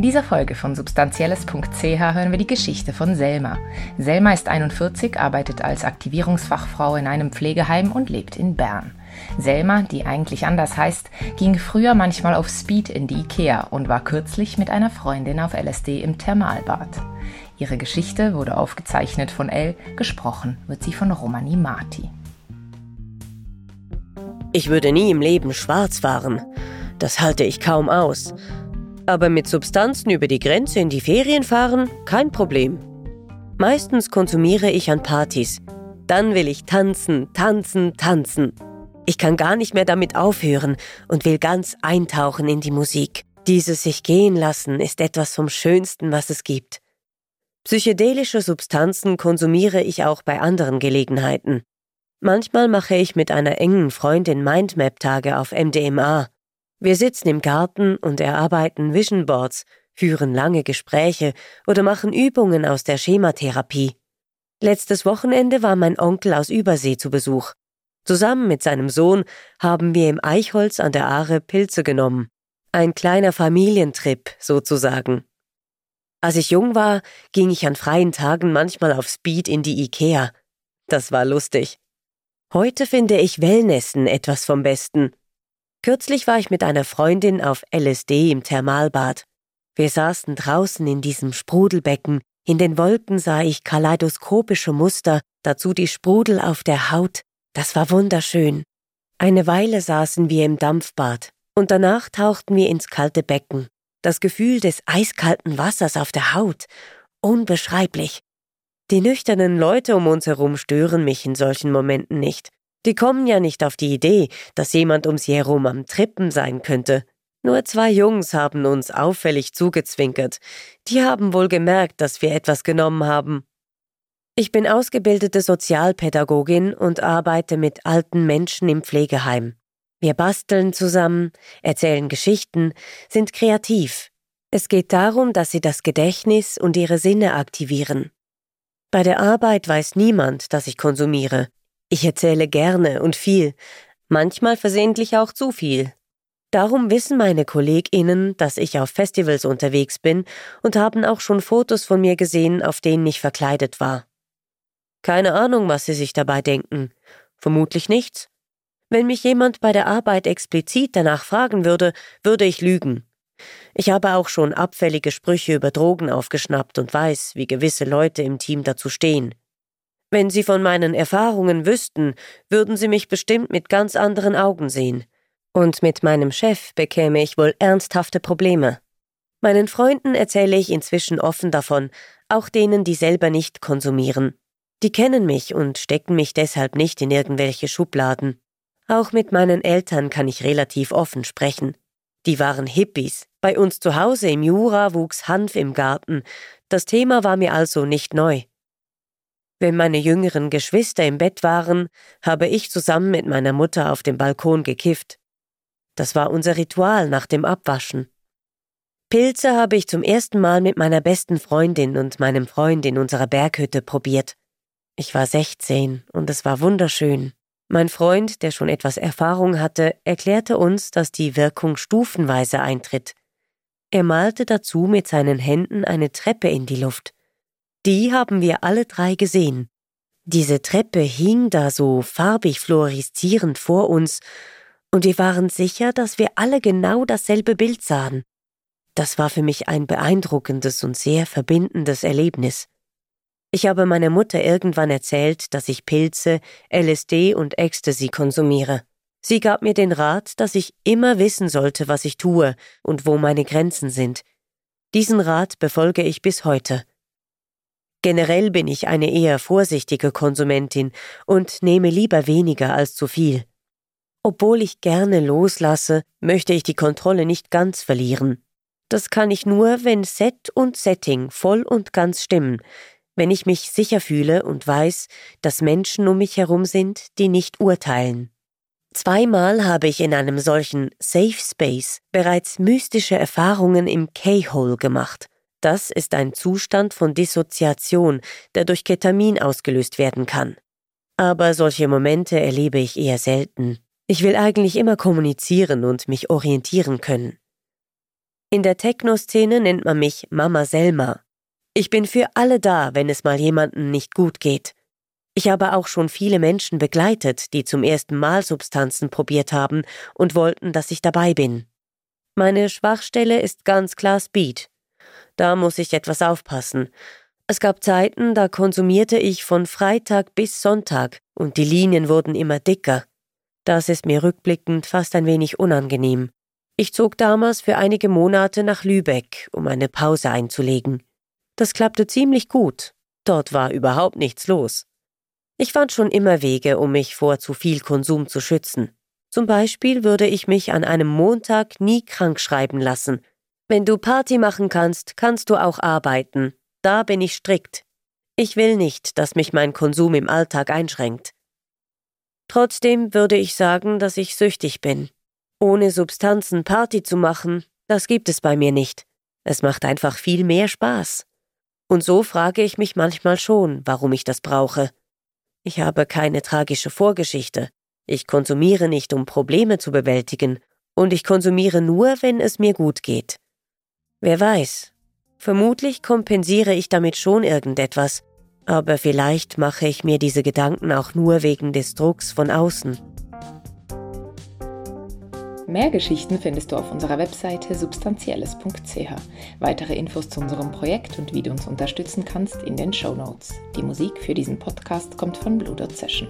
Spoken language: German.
In dieser Folge von substanzielles.ch hören wir die Geschichte von Selma. Selma ist 41, arbeitet als Aktivierungsfachfrau in einem Pflegeheim und lebt in Bern. Selma, die eigentlich anders heißt, ging früher manchmal auf Speed in die Ikea und war kürzlich mit einer Freundin auf LSD im Thermalbad. Ihre Geschichte wurde aufgezeichnet von Elle, gesprochen wird sie von Romani Marti. Ich würde nie im Leben schwarz fahren. Das halte ich kaum aus. Aber mit Substanzen über die Grenze in die Ferien fahren, kein Problem. Meistens konsumiere ich an Partys. Dann will ich tanzen, tanzen, tanzen. Ich kann gar nicht mehr damit aufhören und will ganz eintauchen in die Musik. Dieses sich gehen lassen ist etwas vom Schönsten, was es gibt. Psychedelische Substanzen konsumiere ich auch bei anderen Gelegenheiten. Manchmal mache ich mit einer engen Freundin Mindmap-Tage auf MDMA. Wir sitzen im Garten und erarbeiten Vision Boards, führen lange Gespräche oder machen Übungen aus der Schematherapie. Letztes Wochenende war mein Onkel aus Übersee zu Besuch. Zusammen mit seinem Sohn haben wir im Eichholz an der Aare Pilze genommen. Ein kleiner Familientrip sozusagen. Als ich jung war, ging ich an freien Tagen manchmal auf Speed in die Ikea. Das war lustig. Heute finde ich Wellnessen etwas vom Besten. Kürzlich war ich mit einer Freundin auf LSD im Thermalbad. Wir saßen draußen in diesem Sprudelbecken, in den Wolken sah ich kaleidoskopische Muster, dazu die Sprudel auf der Haut. Das war wunderschön. Eine Weile saßen wir im Dampfbad und danach tauchten wir ins kalte Becken. Das Gefühl des eiskalten Wassers auf der Haut. Unbeschreiblich. Die nüchternen Leute um uns herum stören mich in solchen Momenten nicht. Die kommen ja nicht auf die Idee, dass jemand um sie herum am Trippen sein könnte. Nur zwei Jungs haben uns auffällig zugezwinkert. Die haben wohl gemerkt, dass wir etwas genommen haben. Ich bin ausgebildete Sozialpädagogin und arbeite mit alten Menschen im Pflegeheim. Wir basteln zusammen, erzählen Geschichten, sind kreativ. Es geht darum, dass sie das Gedächtnis und ihre Sinne aktivieren. Bei der Arbeit weiß niemand, dass ich konsumiere. Ich erzähle gerne und viel, manchmal versehentlich auch zu viel. Darum wissen meine KollegInnen, dass ich auf Festivals unterwegs bin und haben auch schon Fotos von mir gesehen, auf denen ich verkleidet war. Keine Ahnung, was sie sich dabei denken. Vermutlich nichts. Wenn mich jemand bei der Arbeit explizit danach fragen würde, würde ich lügen. Ich habe auch schon abfällige Sprüche über Drogen aufgeschnappt und weiß, wie gewisse Leute im Team dazu stehen. Wenn Sie von meinen Erfahrungen wüssten, würden Sie mich bestimmt mit ganz anderen Augen sehen. Und mit meinem Chef bekäme ich wohl ernsthafte Probleme. Meinen Freunden erzähle ich inzwischen offen davon, auch denen, die selber nicht konsumieren. Die kennen mich und stecken mich deshalb nicht in irgendwelche Schubladen. Auch mit meinen Eltern kann ich relativ offen sprechen. Die waren Hippies. Bei uns zu Hause im Jura wuchs Hanf im Garten. Das Thema war mir also nicht neu. Wenn meine jüngeren Geschwister im Bett waren, habe ich zusammen mit meiner Mutter auf dem Balkon gekifft. Das war unser Ritual nach dem Abwaschen. Pilze habe ich zum ersten Mal mit meiner besten Freundin und meinem Freund in unserer Berghütte probiert. Ich war 16 und es war wunderschön. Mein Freund, der schon etwas Erfahrung hatte, erklärte uns, dass die Wirkung stufenweise eintritt. Er malte dazu mit seinen Händen eine Treppe in die Luft. Die haben wir alle drei gesehen. Diese Treppe hing da so farbig fluoreszierend vor uns, und wir waren sicher, dass wir alle genau dasselbe Bild sahen. Das war für mich ein beeindruckendes und sehr verbindendes Erlebnis. Ich habe meiner Mutter irgendwann erzählt, dass ich Pilze, LSD und Ecstasy konsumiere. Sie gab mir den Rat, dass ich immer wissen sollte, was ich tue und wo meine Grenzen sind. Diesen Rat befolge ich bis heute. Generell bin ich eine eher vorsichtige Konsumentin und nehme lieber weniger als zu viel. Obwohl ich gerne loslasse, möchte ich die Kontrolle nicht ganz verlieren. Das kann ich nur, wenn Set und Setting voll und ganz stimmen, wenn ich mich sicher fühle und weiß, dass Menschen um mich herum sind, die nicht urteilen. Zweimal habe ich in einem solchen Safe Space bereits mystische Erfahrungen im K-Hole gemacht. Das ist ein Zustand von Dissoziation, der durch Ketamin ausgelöst werden kann. Aber solche Momente erlebe ich eher selten. Ich will eigentlich immer kommunizieren und mich orientieren können. In der Techno-Szene nennt man mich Mama Selma. Ich bin für alle da, wenn es mal jemandem nicht gut geht. Ich habe auch schon viele Menschen begleitet, die zum ersten Mal Substanzen probiert haben und wollten, dass ich dabei bin. Meine Schwachstelle ist ganz klar Speed. Da muss ich etwas aufpassen. Es gab Zeiten, da konsumierte ich von Freitag bis Sonntag und die Linien wurden immer dicker. Das ist mir rückblickend fast ein wenig unangenehm. Ich zog damals für einige Monate nach Lübeck, um eine Pause einzulegen. Das klappte ziemlich gut. Dort war überhaupt nichts los. Ich fand schon immer Wege, um mich vor zu viel Konsum zu schützen. Zum Beispiel würde ich mich an einem Montag nie krank schreiben lassen. Wenn du Party machen kannst, kannst du auch arbeiten. Da bin ich strikt. Ich will nicht, dass mich mein Konsum im Alltag einschränkt. Trotzdem würde ich sagen, dass ich süchtig bin. Ohne Substanzen Party zu machen, das gibt es bei mir nicht. Es macht einfach viel mehr Spaß. Und so frage ich mich manchmal schon, warum ich das brauche. Ich habe keine tragische Vorgeschichte. Ich konsumiere nicht, um Probleme zu bewältigen, und ich konsumiere nur, wenn es mir gut geht. Wer weiß, vermutlich kompensiere ich damit schon irgendetwas, aber vielleicht mache ich mir diese Gedanken auch nur wegen des Drucks von außen. Mehr Geschichten findest du auf unserer Webseite substanzielles.ch. Weitere Infos zu unserem Projekt und wie du uns unterstützen kannst in den Show Notes. Die Musik für diesen Podcast kommt von Blue Dot Session.